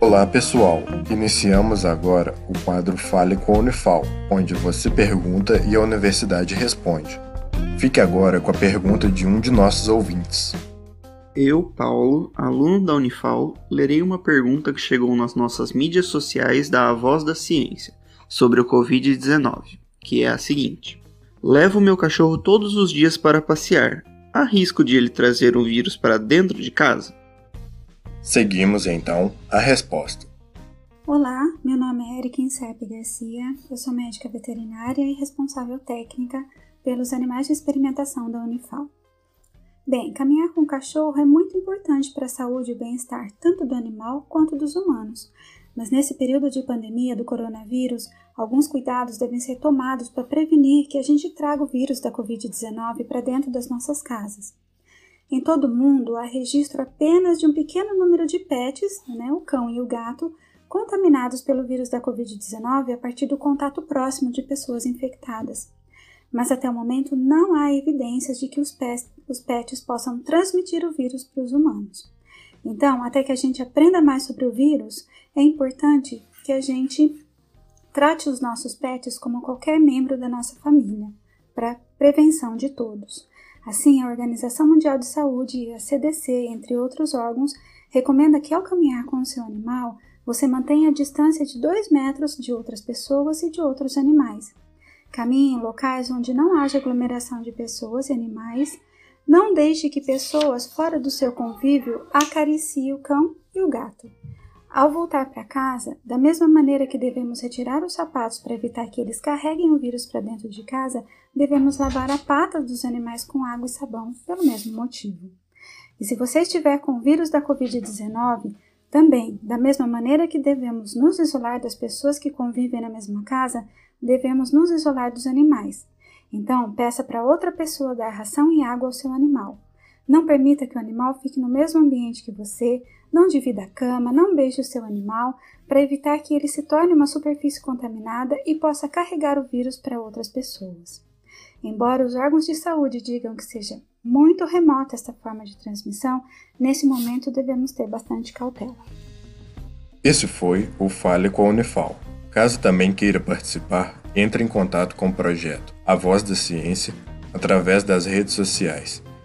Olá pessoal, iniciamos agora o quadro Fale com a Unifal, onde você pergunta e a universidade responde. Fique agora com a pergunta de um de nossos ouvintes. Eu, Paulo, aluno da Unifal, lerei uma pergunta que chegou nas nossas mídias sociais da A Voz da Ciência sobre o Covid-19, que é a seguinte: Levo meu cachorro todos os dias para passear. Há risco de ele trazer um vírus para dentro de casa? Seguimos então a resposta. Olá, meu nome é Erika Insepe Garcia, eu sou médica veterinária e responsável técnica pelos animais de experimentação da Unifal. Bem, caminhar com o cachorro é muito importante para a saúde e bem-estar tanto do animal quanto dos humanos, mas nesse período de pandemia do coronavírus, alguns cuidados devem ser tomados para prevenir que a gente traga o vírus da Covid-19 para dentro das nossas casas. Em todo o mundo, há registro apenas de um pequeno número de pets, né, o cão e o gato, contaminados pelo vírus da Covid-19 a partir do contato próximo de pessoas infectadas. Mas até o momento não há evidências de que os pets, os pets possam transmitir o vírus para os humanos. Então, até que a gente aprenda mais sobre o vírus, é importante que a gente trate os nossos pets como qualquer membro da nossa família, para prevenção de todos. Assim, a Organização Mundial de Saúde e a CDC, entre outros órgãos, recomenda que ao caminhar com o seu animal, você mantenha a distância de 2 metros de outras pessoas e de outros animais. Caminhe em locais onde não haja aglomeração de pessoas e animais. Não deixe que pessoas fora do seu convívio acariciem o cão e o gato. Ao voltar para casa, da mesma maneira que devemos retirar os sapatos para evitar que eles carreguem o vírus para dentro de casa, devemos lavar a pata dos animais com água e sabão, pelo mesmo motivo. E se você estiver com o vírus da Covid-19, também, da mesma maneira que devemos nos isolar das pessoas que convivem na mesma casa, devemos nos isolar dos animais. Então, peça para outra pessoa dar ração e água ao seu animal. Não permita que o animal fique no mesmo ambiente que você, não divida a cama, não beije o seu animal, para evitar que ele se torne uma superfície contaminada e possa carregar o vírus para outras pessoas. Embora os órgãos de saúde digam que seja muito remota esta forma de transmissão, nesse momento devemos ter bastante cautela. Esse foi o Fale com a Unifal. Caso também queira participar, entre em contato com o projeto A Voz da Ciência através das redes sociais